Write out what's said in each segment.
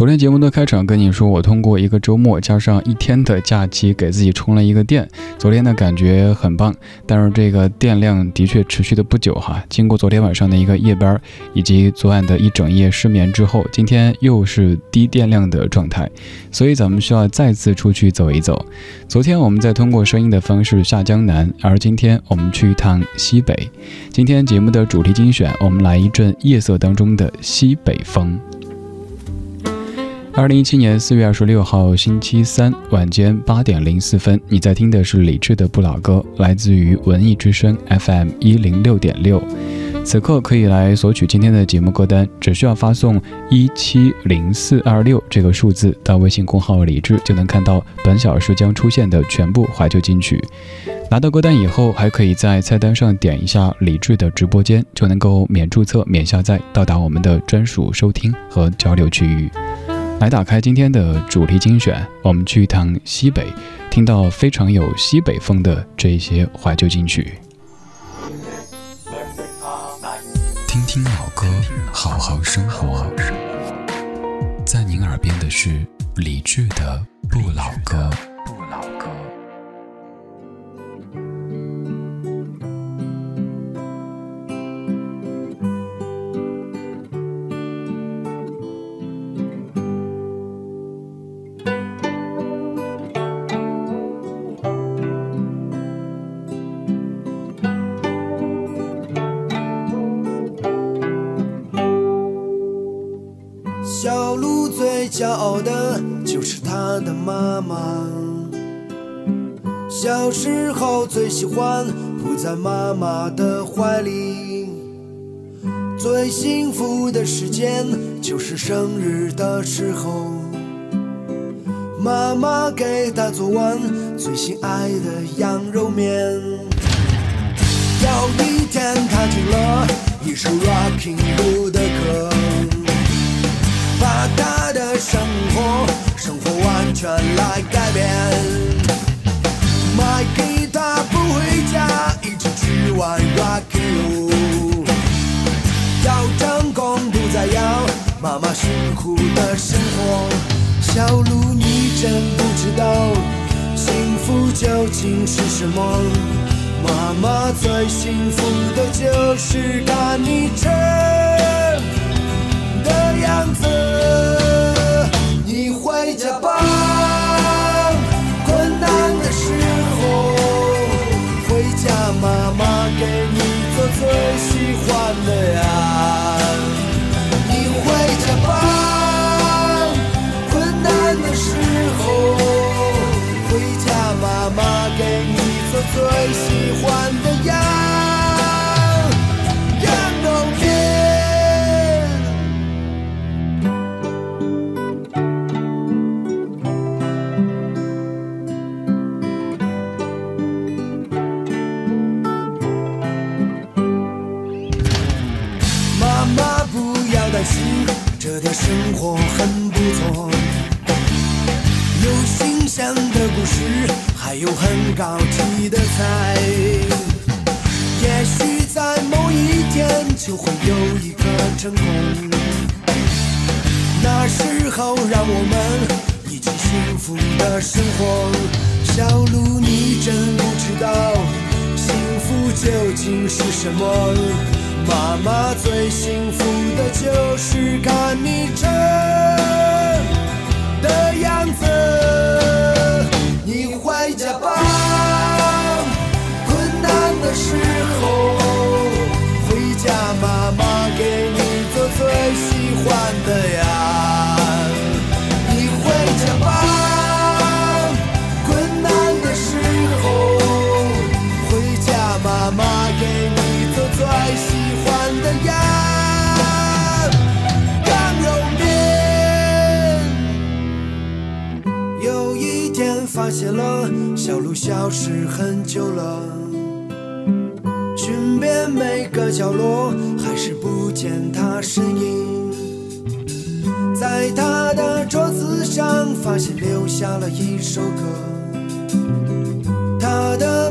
昨天节目的开场跟你说，我通过一个周末加上一天的假期，给自己充了一个电。昨天的感觉很棒，但是这个电量的确持续的不久哈。经过昨天晚上的一个夜班，以及昨晚的一整夜失眠之后，今天又是低电量的状态，所以咱们需要再次出去走一走。昨天我们在通过声音的方式下江南，而今天我们去一趟西北。今天节目的主题精选，我们来一阵夜色当中的西北风。二零一七年四月二十六号星期三晚间八点零四分，你在听的是李志的不老歌，来自于文艺之声 FM 一零六点六。此刻可以来索取今天的节目歌单，只需要发送一七零四二六这个数字到微信公号李志，就能看到本小时将出现的全部怀旧金曲。拿到歌单以后，还可以在菜单上点一下李志的直播间，就能够免注册、免下载，到达我们的专属收听和交流区域。来打开今天的主题精选，我们去一趟西北，听到非常有西北风的这一些怀旧金曲。听听老歌，好好生活。在您耳边的是李志的不老歌。不老歌的妈妈。小时候最喜欢扑在妈妈的怀里，最幸福的时间就是生日的时候，妈妈给他做完最心爱的羊肉面。有一天，他听了一首 Rocking Bull 的歌。把他的生活，全来改变。买给他不回家，一直去玩 rock and roll。要成功不再要妈妈辛苦的生活。小鹿，你真不知道幸福究竟是什么。妈妈最幸福的就是看你成。的样子，回家吧。困难的时候，回家妈妈给你做最喜欢的呀。你回家吧。困难的时候，回家妈妈给你做最喜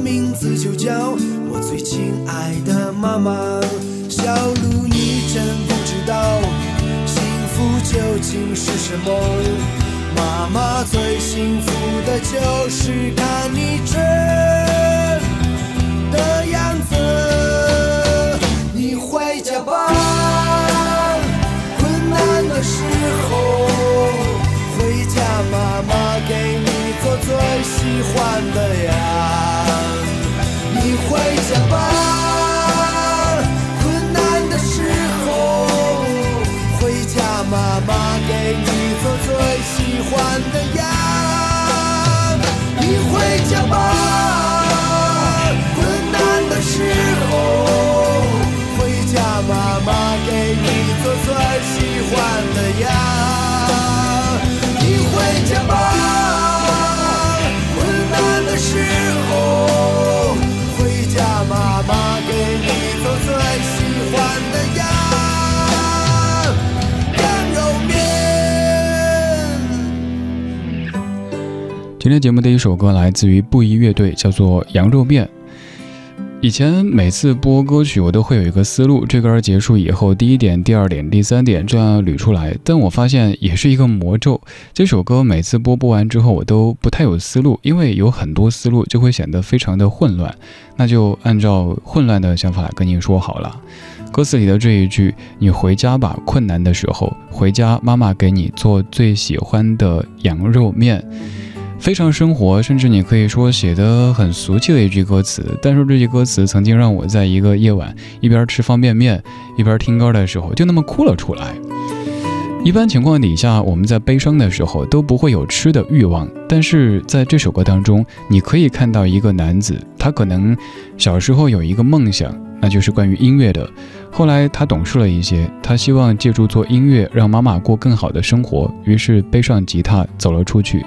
名字就叫我最亲爱的妈妈。小鹿，你真不知道幸福。究竟是什么？妈妈最幸福的就是看你真的样子。你回家吧，困难的时候回家，妈妈给你做最喜欢的呀。欢的呀，你回家吧。困难的时候回家，妈妈给你做最喜欢的呀，今天节目的一首歌来自于布衣乐队，叫做《羊肉面》。以前每次播歌曲，我都会有一个思路，这歌结束以后，第一点、第二点、第三点这样捋出来。但我发现也是一个魔咒。这首歌每次播播完之后，我都不太有思路，因为有很多思路就会显得非常的混乱。那就按照混乱的想法来跟您说好了。歌词里的这一句：“你回家吧，困难的时候回家，妈妈给你做最喜欢的羊肉面。”非常生活，甚至你可以说写的很俗气的一句歌词，但是这句歌词曾经让我在一个夜晚一边吃方便面一边听歌的时候，就那么哭了出来。一般情况底下，我们在悲伤的时候都不会有吃的欲望，但是在这首歌当中，你可以看到一个男子，他可能小时候有一个梦想，那就是关于音乐的。后来他懂事了一些，他希望借助做音乐让妈妈过更好的生活，于是背上吉他走了出去。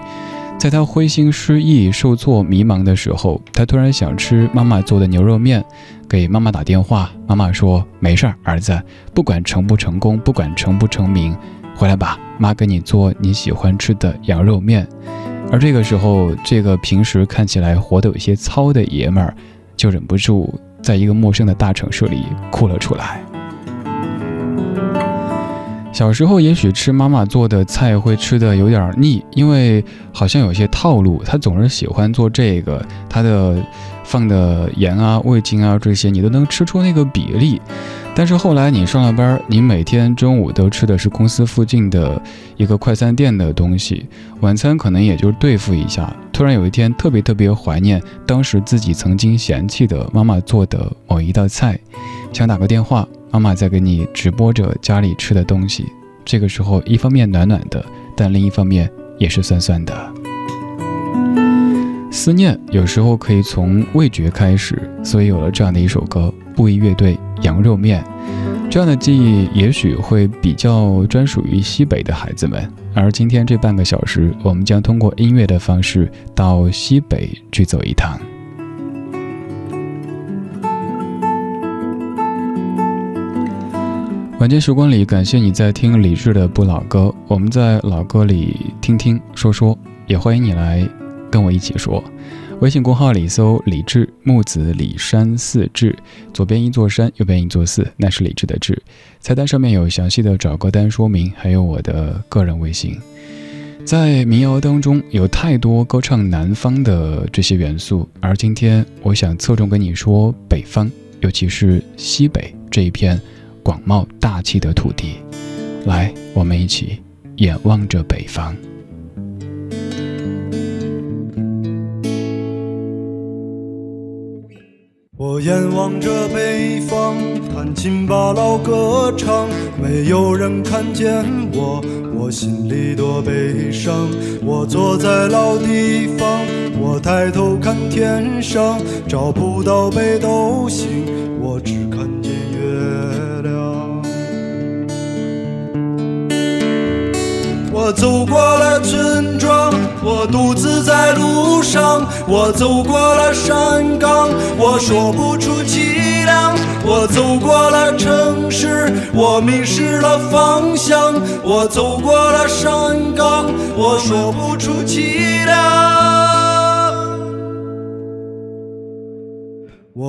在他灰心失意、受挫、迷茫的时候，他突然想吃妈妈做的牛肉面，给妈妈打电话。妈妈说：“没事儿，儿子，不管成不成功，不管成不成名，回来吧，妈给你做你喜欢吃的羊肉面。”而这个时候，这个平时看起来活得有些糙的爷们儿，就忍不住在一个陌生的大城市里哭了出来。小时候也许吃妈妈做的菜会吃的有点腻，因为好像有些套路，她总是喜欢做这个，她的放的盐啊、味精啊这些，你都能吃出那个比例。但是后来你上了班，你每天中午都吃的是公司附近的一个快餐店的东西，晚餐可能也就对付一下。突然有一天特别特别怀念当时自己曾经嫌弃的妈妈做的某一道菜，想打个电话。妈妈在给你直播着家里吃的东西，这个时候一方面暖暖的，但另一方面也是酸酸的。思念有时候可以从味觉开始，所以有了这样的一首歌《布衣乐队羊肉面》。这样的记忆也许会比较专属于西北的孩子们，而今天这半个小时，我们将通过音乐的方式到西北去走一趟。晚间时光里，感谢你在听李志的不老歌。我们在老歌里听听说说，也欢迎你来跟我一起说。微信公号里搜“李志木子李山寺志”，左边一座山，右边一座寺，那是李志的志。菜单上面有详细的找歌单说明，还有我的个人微信。在民谣当中，有太多歌唱南方的这些元素，而今天我想侧重跟你说北方，尤其是西北这一片。广袤大气的土地，来，我们一起眼望着北方。我眼望着北方，弹琴把老歌唱，没有人看见我，我心里多悲伤。我坐在老地方，我抬头看天上，找不到北斗星，我只看见月。我走过了村庄，我独自在路上。我走过了山岗，我说不出凄凉。我走过了城市，我迷失了方向。我走过了山岗，我说不出凄凉。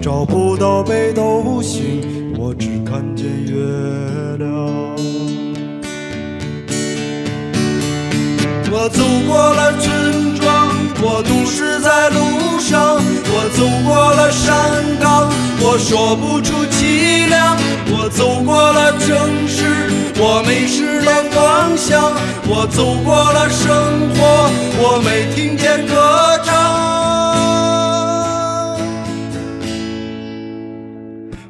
找不到北斗星，我只看见月亮。我走过了村庄，我都市在路上，我走过了山岗，我说不出凄凉。我走过了城市，我迷失了方向。我走过了生活，我没听见歌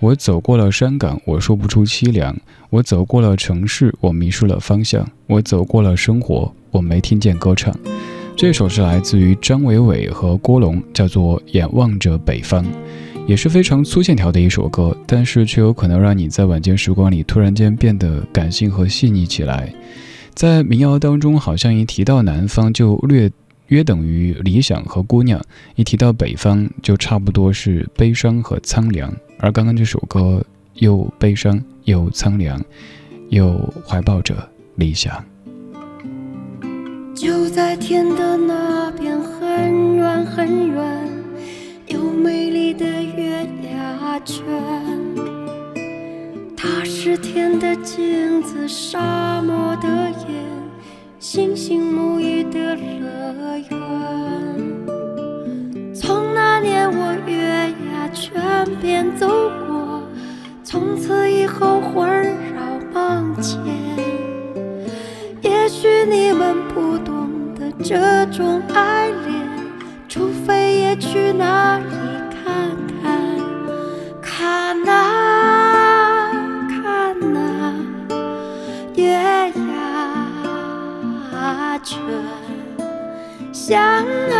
我走过了山岗，我说不出凄凉；我走过了城市，我迷失了方向；我走过了生活，我没听见歌唱。这首是来自于张伟伟和郭龙，叫做《眼望着北方》，也是非常粗线条的一首歌，但是却有可能让你在晚间时光里突然间变得感性和细腻起来。在民谣当中，好像一提到南方就略约等于理想和姑娘，一提到北方就差不多是悲伤和苍凉。而刚刚这首歌又悲伤又苍凉，又怀抱着理想。就在天的那边，很远很远，有美丽的月牙泉。它是天的镜子，沙漠的眼，星星沐浴这种爱恋，除非也去那里看看，看啊看啊，月牙泉，想啊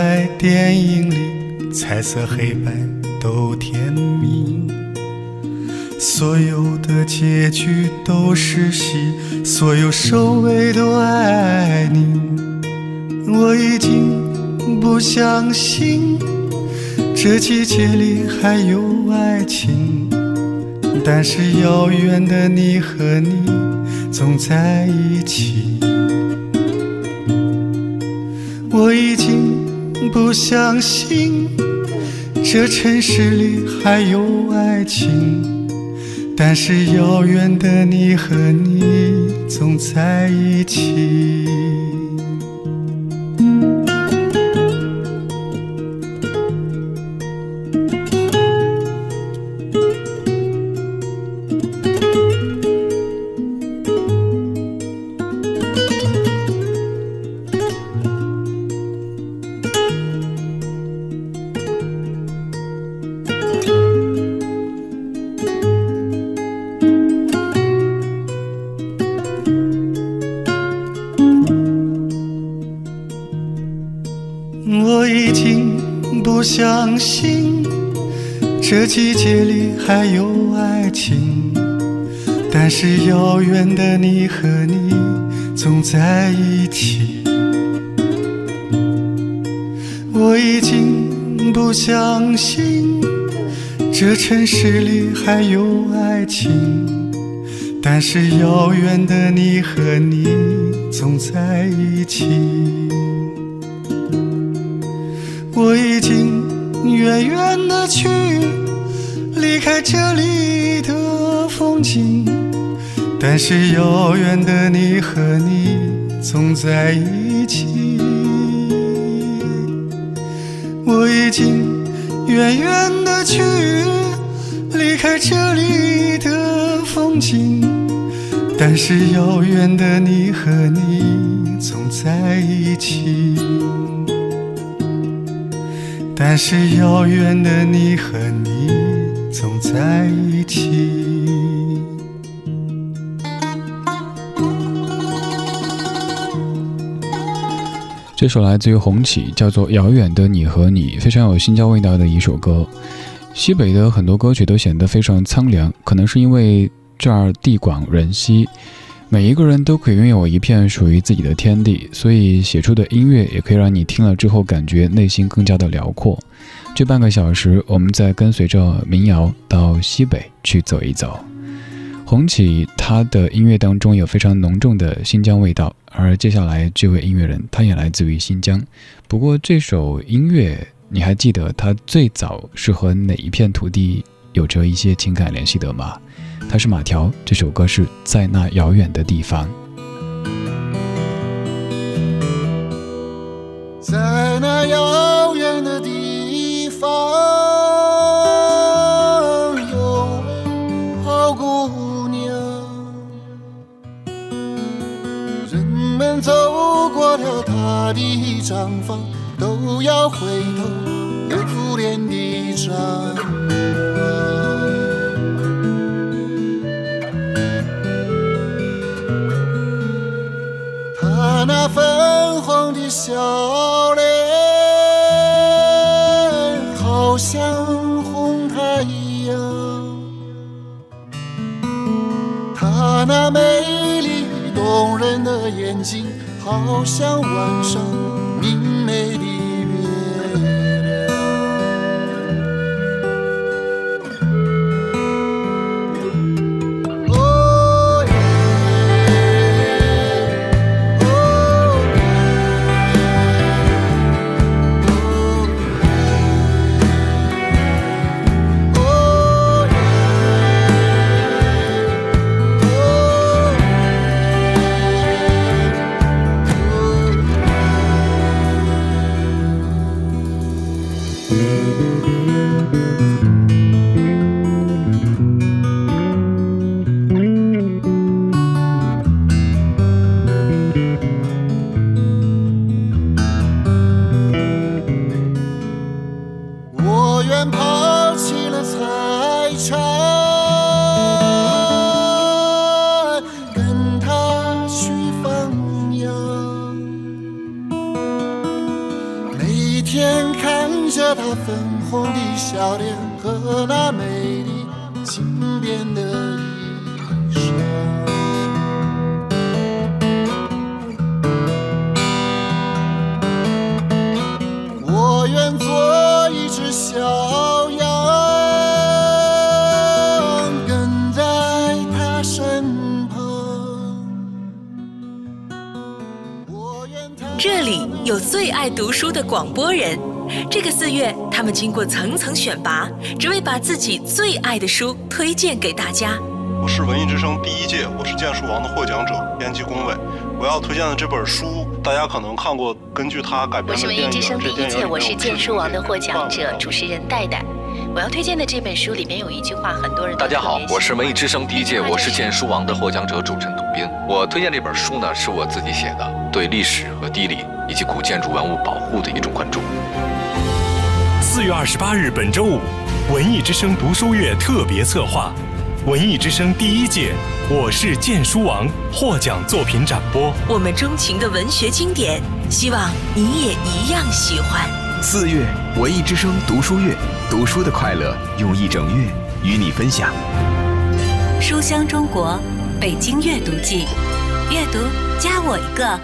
在电影里，彩色黑白都甜蜜。所有的结局都是戏，所有收尾都爱你。我已经不相信这季节里还有爱情，但是遥远的你和你总在一起。我已不相信这城市里还有爱情，但是遥远的你和你总在一起。是遥远的你和你总在一起。我已经不相信这城市里还有爱情，但是遥远的你和你总在一起。但是遥远的你和你总在一起。我已经远远的去，离开这里的风景，但是遥远的你和你总在一起。但是遥远的你和你总在一起。这首来自于红旗，叫做《遥远的你和你》，非常有新疆味道的一首歌。西北的很多歌曲都显得非常苍凉，可能是因为这儿地广人稀。每一个人都可以拥有一片属于自己的天地，所以写出的音乐也可以让你听了之后感觉内心更加的辽阔。这半个小时，我们再跟随着民谣到西北去走一走。红旗他的音乐当中有非常浓重的新疆味道，而接下来这位音乐人他也来自于新疆。不过这首音乐，你还记得他最早是和哪一片土地有着一些情感联系的吗？他是马条，这首歌是在那遥远的地方。他的毡房都要回头留恋的张望。他那粉红的笑脸，好像红太阳。他那美丽动人的眼睛。好像晚上读书的广播人，这个四月，他们经过层层选拔，只为把自己最爱的书推荐给大家。我是文艺之声第一届我是剑术王的获奖者编辑龚伟，我要推荐的这本书，大家可能看过，根据它改编的电影我是文艺之声第一届我是剑术王的获奖者，主持人戴戴。我要推荐的这本书里面有一句话，很多人大家好，我是文艺之声第一届我是剑书王的获奖者，主持人董斌。我推荐这本书呢，是我自己写的，对历史和地理。以及古建筑文物保护的一种关注。四月二十八日，本周五，文艺之声读书月特别策划，文艺之声第一届“我是剑书王”获奖作品展播。我们钟情的文学经典，希望你也一样喜欢。四月，文艺之声读书月，读书的快乐用一整月与你分享。书香中国，北京阅读季，阅读加我一个。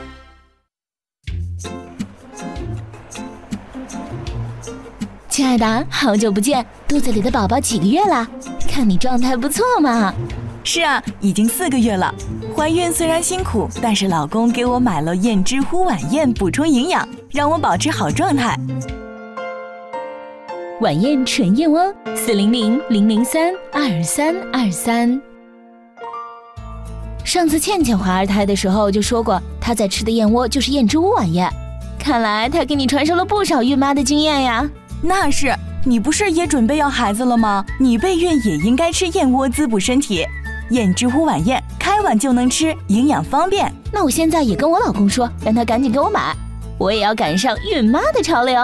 亲爱的，好久不见！肚子里的宝宝几个月了？看你状态不错嘛。是啊，已经四个月了。怀孕虽然辛苦，但是老公给我买了燕之屋晚宴补充营养，让我保持好状态。晚宴纯燕窝，四零零零零三二三二三。上次倩倩怀二胎的时候就说过，她在吃的燕窝就是燕之屋晚宴。看来她给你传授了不少孕妈的经验呀。那是你不是也准备要孩子了吗？你备孕也应该吃燕窝滋补身体。燕之屋晚宴开碗就能吃，营养方便。那我现在也跟我老公说，让他赶紧给我买，我也要赶上孕妈的潮流。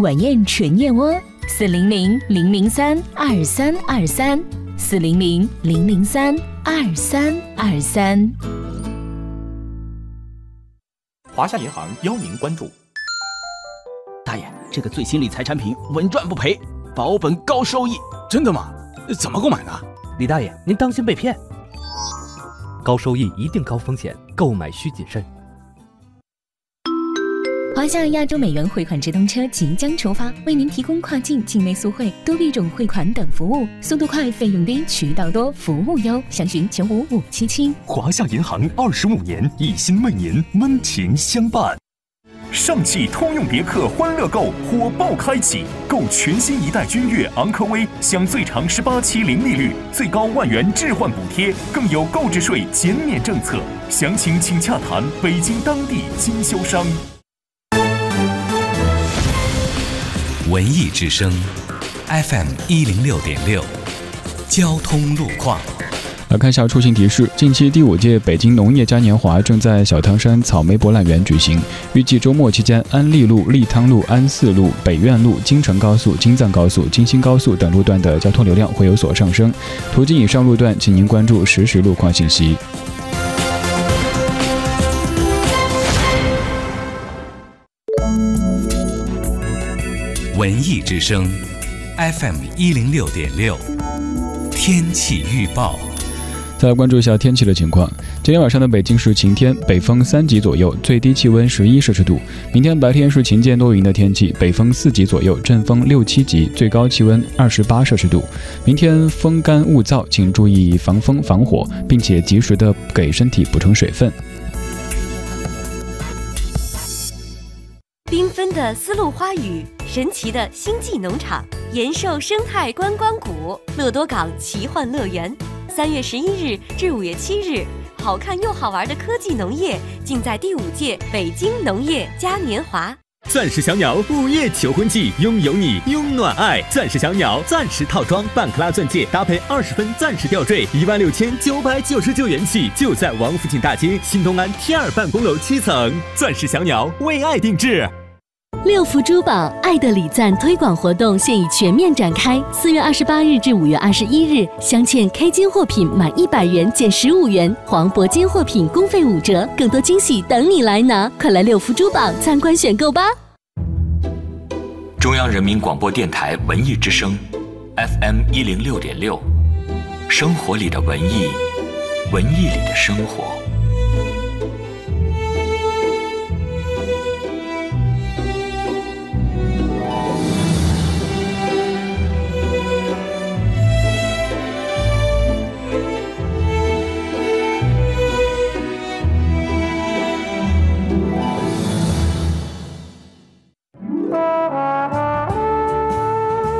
晚宴纯燕窝，四零零零零三二三二三，四零零零零三二三二三。华夏银行邀您关注。大爷，这个最新理财产品稳赚不赔，保本高收益，真的吗？怎么购买呢？李大爷，您当心被骗。高收益一定高风险，购买需谨慎。华夏亚洲美元汇款直通车即将出发，为您提供跨境、境内速汇、多币种汇款等服务，速度快、费用低、渠道多、服务优，详询九五五七七。华夏银行二十五年，一心为您温情相伴。上汽通用别克欢乐购火爆开启，购全新一代君越、昂科威，享最长十八期零利率，最高万元置换补贴，更有购置税减免政策。详情请洽谈北京当地经销商。文艺之声，FM 一零六点六，交通路况。来看一下出行提示：近期第五届北京农业嘉年华正在小汤山草莓博览园举行，预计周末期间，安利路、利汤路、安四路、北苑路、京承高速、京藏高速、京新高速等路段的交通流量会有所上升。途经以上路段，请您关注实时路况信息。文艺之声，FM 一零六点六，天气预报。再来关注一下天气的情况。今天晚上的北京是晴天，北风三级左右，最低气温十一摄氏度。明天白天是晴间多云的天气，北风四级左右，阵风六七级，最高气温二十八摄氏度。明天风干物燥，请注意防风防火，并且及时的给身体补充水分。缤纷的丝路花语，神奇的星际农场，延寿生态观光谷，乐多港奇幻乐园。三月十一日至五月七日，好看又好玩的科技农业尽在第五届北京农业嘉年华。钻石小鸟午夜求婚季，拥有你，拥暖爱。钻石小鸟钻石套装，半克拉钻戒搭配二十分钻石吊坠，一万六千九百九十九元起，就在王府井大街新东安 T 二办公楼七层。钻石小鸟为爱定制。六福珠宝爱的礼赞推广活动现已全面展开，四月二十八日至五月二十一日，镶嵌 K 金货品满一百元减十五元，黄铂金货品工费五折，更多惊喜等你来拿！快来六福珠宝参观选购吧！中央人民广播电台文艺之声，FM 一零六点六，生活里的文艺，文艺里的生活。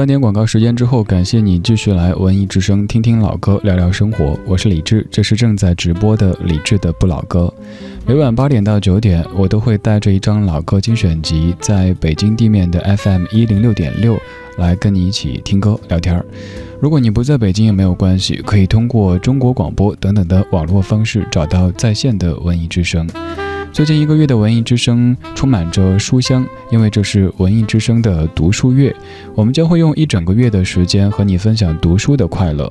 半点广告时间之后，感谢你继续来文艺之声听听老歌，聊聊生活。我是李志，这是正在直播的李志的不老歌。每晚八点到九点，我都会带着一张老歌精选集，在北京地面的 FM 一零六点六来跟你一起听歌聊天儿。如果你不在北京也没有关系，可以通过中国广播等等的网络方式找到在线的文艺之声。最近一个月的文艺之声充满着书香，因为这是文艺之声的读书月，我们将会用一整个月的时间和你分享读书的快乐。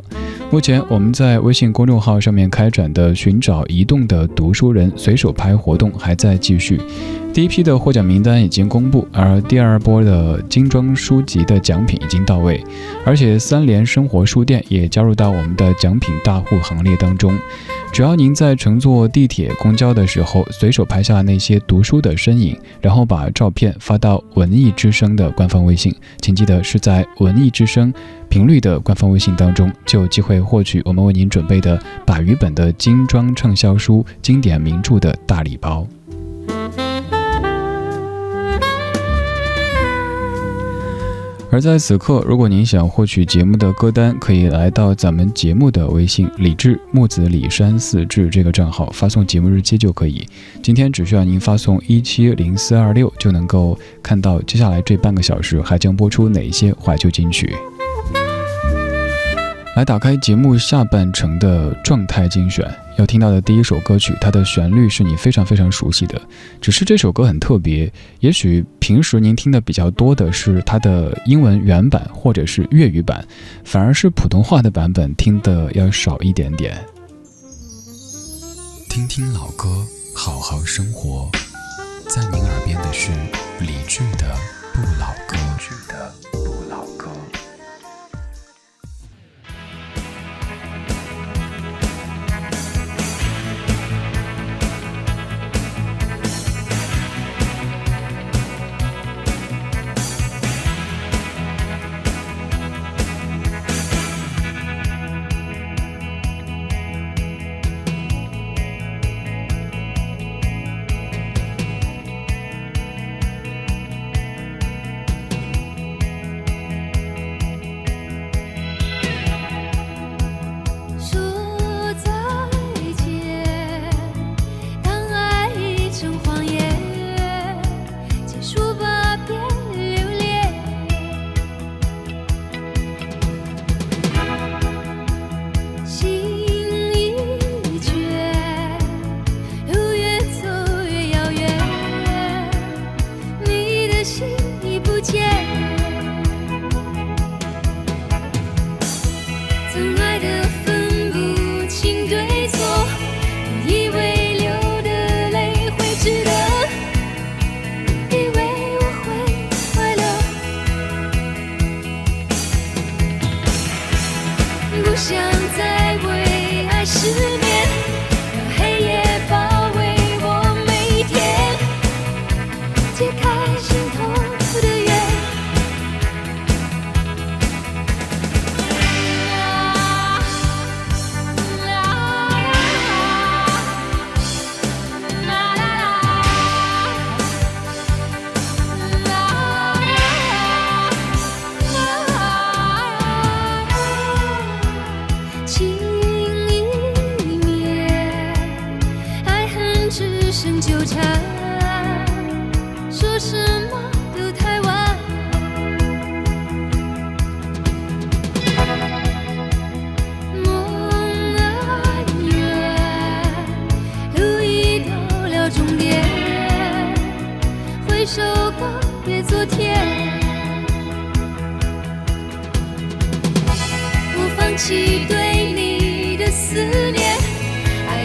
目前我们在微信公众号上面开展的寻找移动的读书人随手拍活动还在继续，第一批的获奖名单已经公布，而第二波的精装书籍的奖品已经到位，而且三联生活书店也加入到我们的奖品大户行列当中。只要您在乘坐地铁、公交的时候，随手拍下那些读书的身影，然后把照片发到文艺之声的官方微信，请记得是在文艺之声频率的官方微信当中，就有机会获取我们为您准备的百余本的精装畅销书、经典名著的大礼包。而在此刻，如果您想获取节目的歌单，可以来到咱们节目的微信“李志木子李山四志”这个账号，发送节目日期就可以。今天只需要您发送一七零四二六，就能够看到接下来这半个小时还将播出哪些怀旧金曲。来打开节目下半程的状态精选，要听到的第一首歌曲，它的旋律是你非常非常熟悉的，只是这首歌很特别。也许平时您听的比较多的是它的英文原版或者是粤语版，反而是普通话的版本听的要少一点点。听听老歌，好好生活，在您耳边的是理智的不老歌。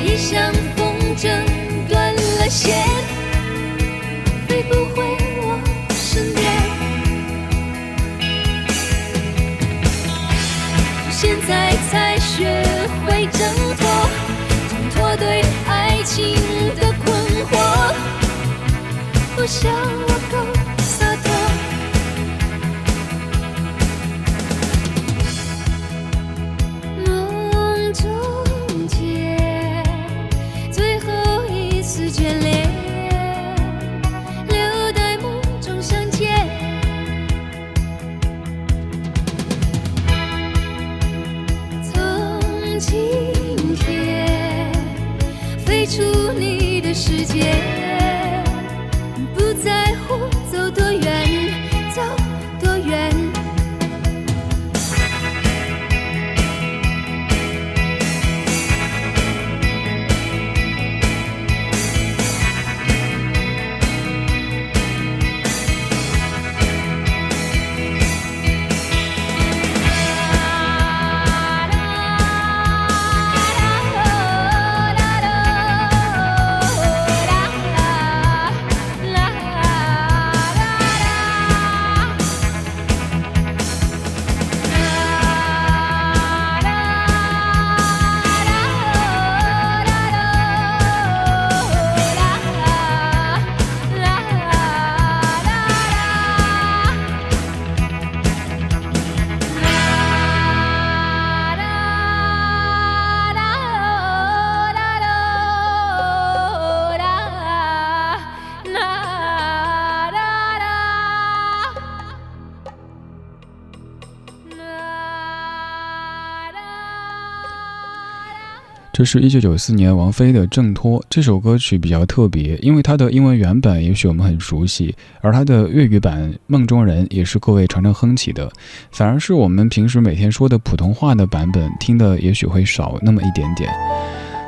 你像风筝断了线，飞不回我身边。现在才学会挣脱，挣脱对爱情的困惑。我想我够。这是一九九四年王菲的《挣脱》这首歌曲比较特别，因为它的英文原版也许我们很熟悉，而它的粤语版《梦中人》也是各位常常哼起的，反而是我们平时每天说的普通话的版本听的也许会少那么一点点。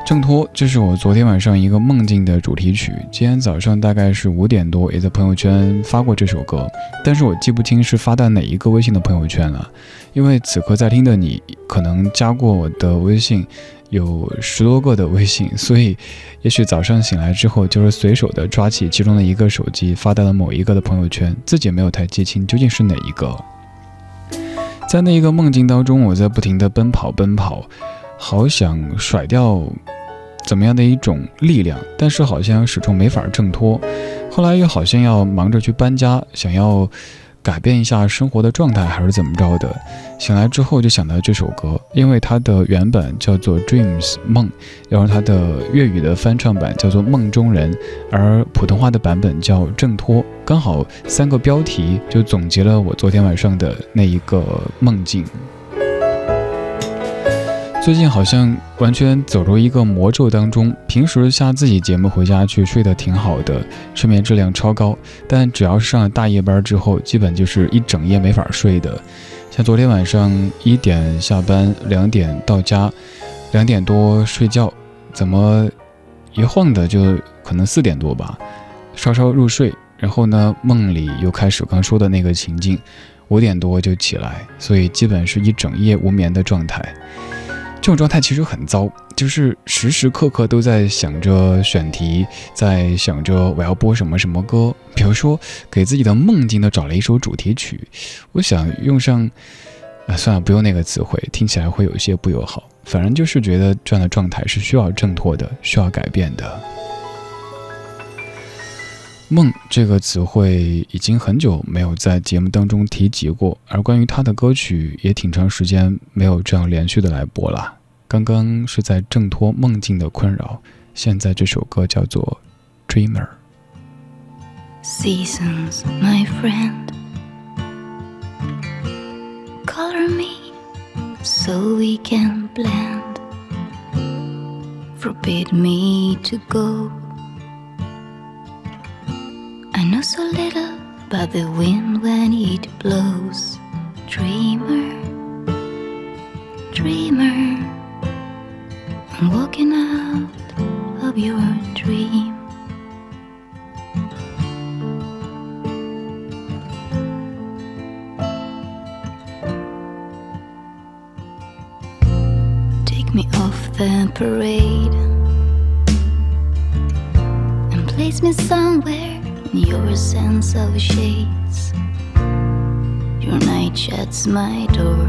挣脱，这是我昨天晚上一个梦境的主题曲。今天早上大概是五点多，也在朋友圈发过这首歌，但是我记不清是发到哪一个微信的朋友圈了，因为此刻在听的你可能加过我的微信。有十多个的微信，所以也许早上醒来之后，就是随手的抓起其中的一个手机，发到了某一个的朋友圈，自己没有太记清究竟是哪一个。在那一个梦境当中，我在不停的奔跑，奔跑，好想甩掉怎么样的一种力量，但是好像始终没法挣脱。后来又好像要忙着去搬家，想要。改变一下生活的状态，还是怎么着的？醒来之后就想到这首歌，因为它的原版叫做《Dreams》梦，然后它的粤语的翻唱版叫做《梦中人》，而普通话的版本叫《挣脱》，刚好三个标题就总结了我昨天晚上的那一个梦境。最近好像完全走入一个魔咒当中。平时下自己节目回家去睡得挺好的，睡眠质量超高。但只要是上了大夜班之后，基本就是一整夜没法睡的。像昨天晚上一点下班，两点到家，两点多睡觉，怎么一晃的就可能四点多吧，稍稍入睡，然后呢梦里又开始刚说的那个情境，五点多就起来，所以基本是一整夜无眠的状态。这种状态其实很糟，就是时时刻刻都在想着选题，在想着我要播什么什么歌。比如说，给自己的梦境都找了一首主题曲，我想用上，啊，算了，不用那个词汇，听起来会有一些不友好。反正就是觉得这样的状态是需要挣脱的，需要改变的。梦这个词汇已经很久没有在节目当中提及过，而关于他的歌曲也挺长时间没有这样连续的来播了。刚刚是在挣脱梦境的困扰，现在这首歌叫做《Dreamer》。Seasons, my friend, color me so we can blend. Forbid me to go. I know so little about the wind when it blows. Dreamer, dreamer. I'm walking out of your dream. Take me off the parade and place me somewhere your sense of shades. Your night shuts my door,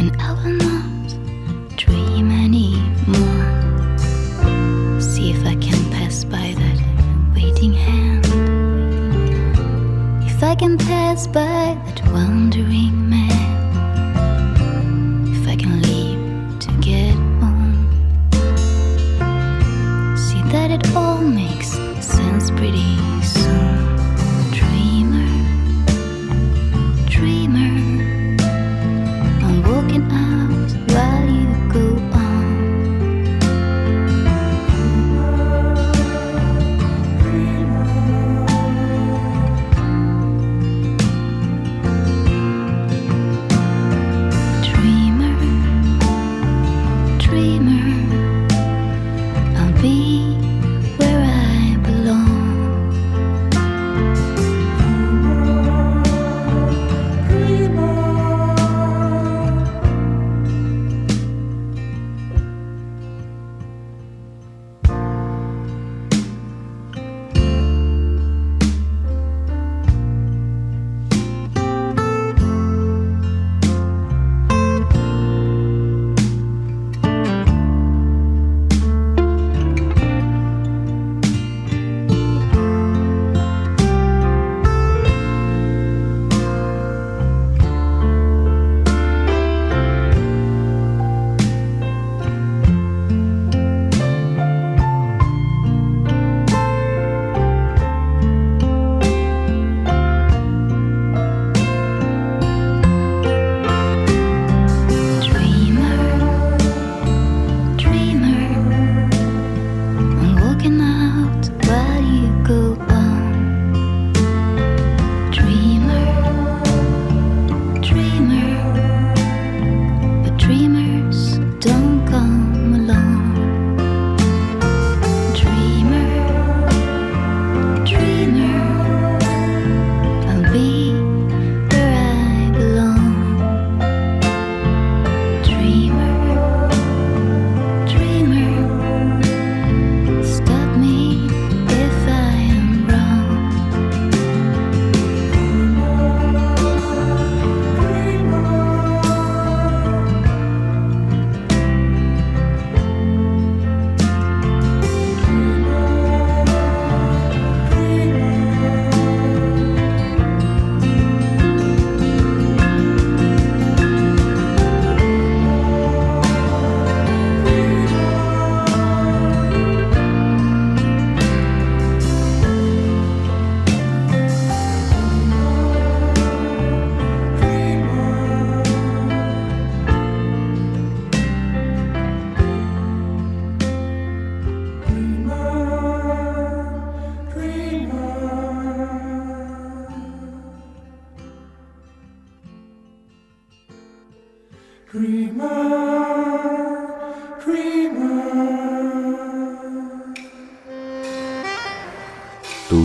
and I will not dream anymore. See if I can pass by that waiting hand. If I can pass by that wandering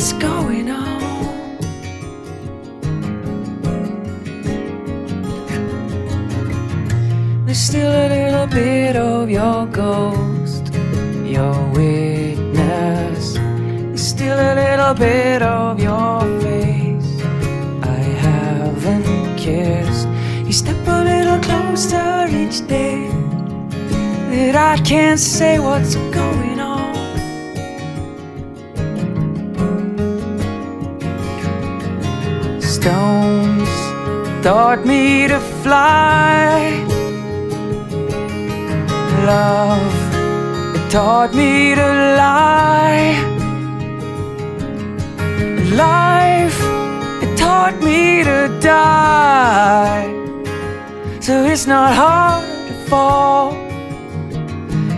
what's going on. There's still a little bit of your ghost, your witness. There's still a little bit of your face I haven't kissed. You step a little closer each day that I can't say what's going on. Taught me to fly. Love it taught me to lie. Life it taught me to die. So it's not hard to fall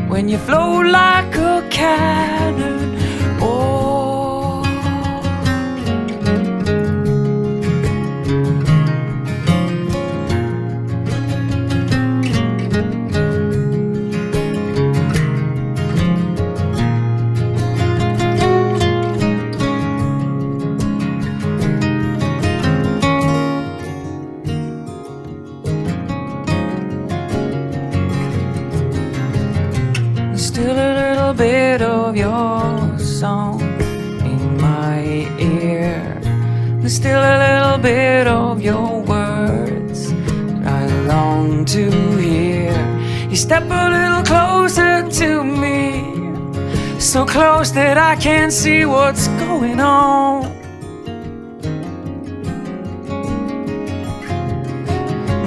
when you flow like a cannon. Oh. Song in my ear. There's still a little bit of your words I long to hear. You step a little closer to me, so close that I can't see what's going on.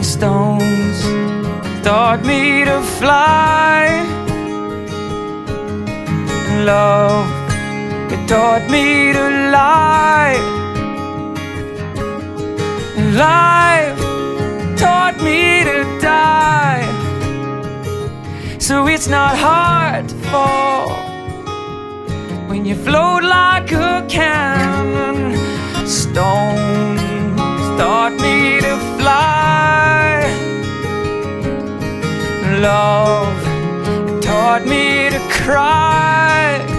Stones taught me to fly love taught me to lie. Life taught me to die. So it's not hard to fall when you float like a cannon. Stones taught me to fly. Love taught me to cry.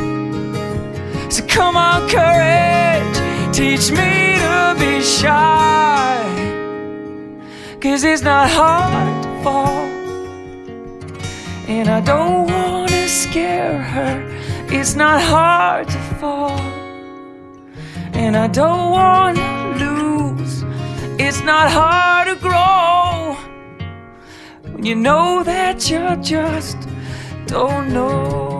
Come on, courage, teach me to be shy. Cause it's not hard to fall. And I don't wanna scare her. It's not hard to fall. And I don't wanna lose. It's not hard to grow. When you know that you're just don't know.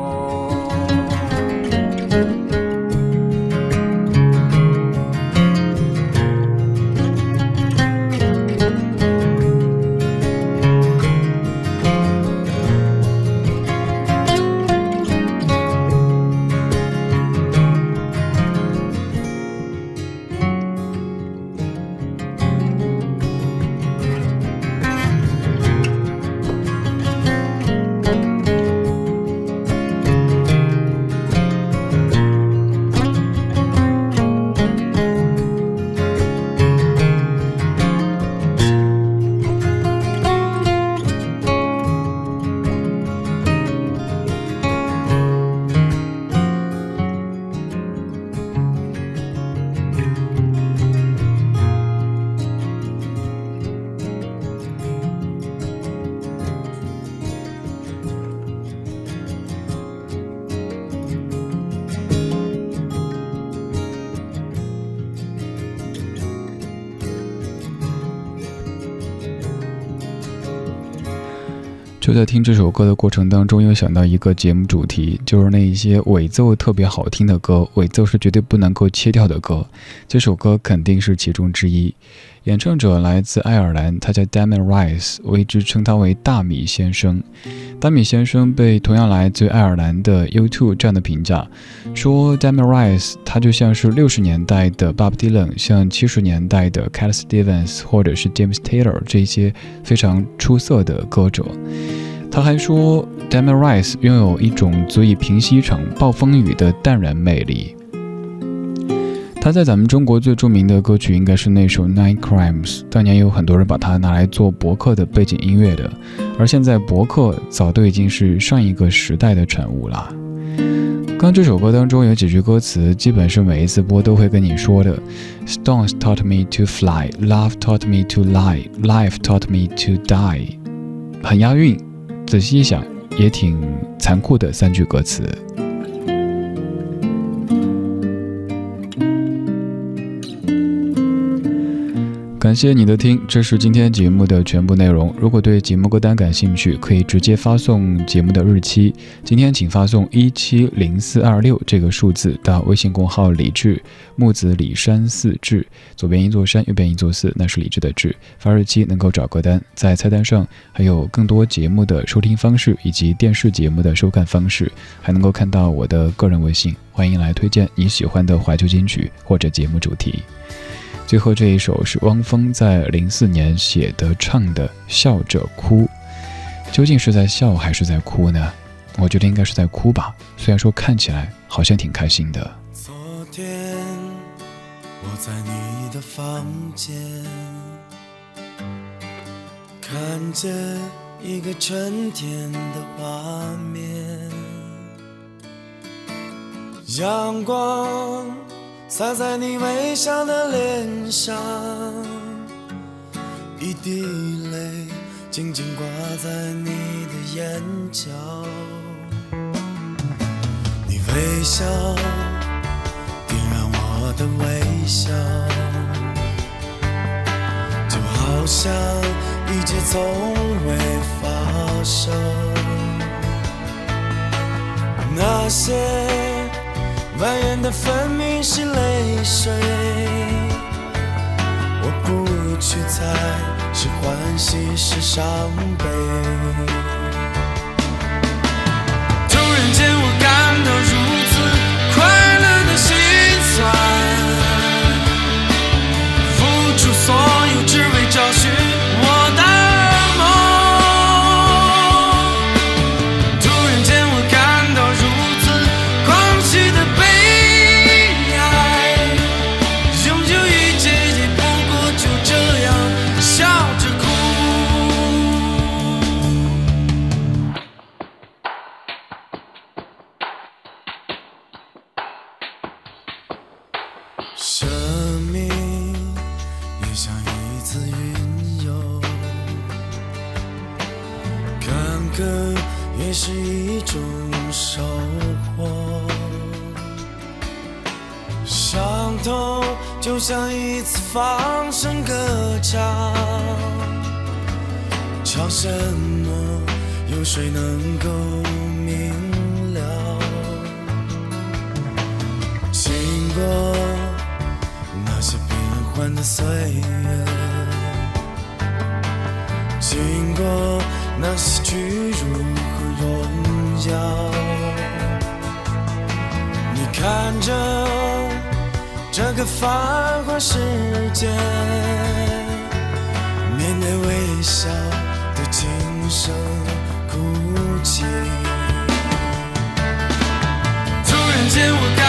在听这首歌的过程当中，又想到一个节目主题，就是那一些尾奏特别好听的歌，尾奏是绝对不能够切掉的歌。这首歌肯定是其中之一。演唱者来自爱尔兰，他叫 Damon Rice，我一直称他为大米先生。大米先生被同样来自爱尔兰的 YouTube 这样的评价，说 Damon Rice 他就像是六十年代的 Bob Dylan，像七十年代的 Cat Stevens 或者是 James Taylor 这些非常出色的歌者。他还说 Damon Rice 拥有一种足以平息一场暴风雨的淡然魅力。他在咱们中国最著名的歌曲应该是那首《Nine Crimes》，当年有很多人把它拿来做博客的背景音乐的，而现在博客早都已经是上一个时代的产物了。刚这首歌当中有几句歌词，基本是每一次播都会跟你说的：“Stones taught me to fly, love taught me to lie, life taught me to die。”很押韵，仔细一想也挺残酷的三句歌词。感谢你的听，这是今天节目的全部内容。如果对节目歌单感兴趣，可以直接发送节目的日期。今天请发送一七零四二六这个数字到微信公号“李志木子李山寺志”，左边一座山，右边一座寺，那是李志的志。发日期能够找歌单，在菜单上还有更多节目的收听方式以及电视节目的收看方式，还能够看到我的个人微信。欢迎来推荐你喜欢的怀旧金曲或者节目主题。最后这一首是汪峰在零四年写的唱的《笑着哭》，究竟是在笑还是在哭呢？我觉得应该是在哭吧，虽然说看起来好像挺开心的。昨天我在你的房间，看着一个春天的画面，阳光。洒在你微笑的脸上，一滴泪静静挂在你的眼角。你微笑点燃我的微笑，就好像一切从未发生。那些。蜿蜒的分明是泪水，我不去猜是欢喜是伤悲。突然间，我感到如此快乐的心酸，付出所看着。这个繁华世界，面带微笑的轻声哭泣。突然间，我。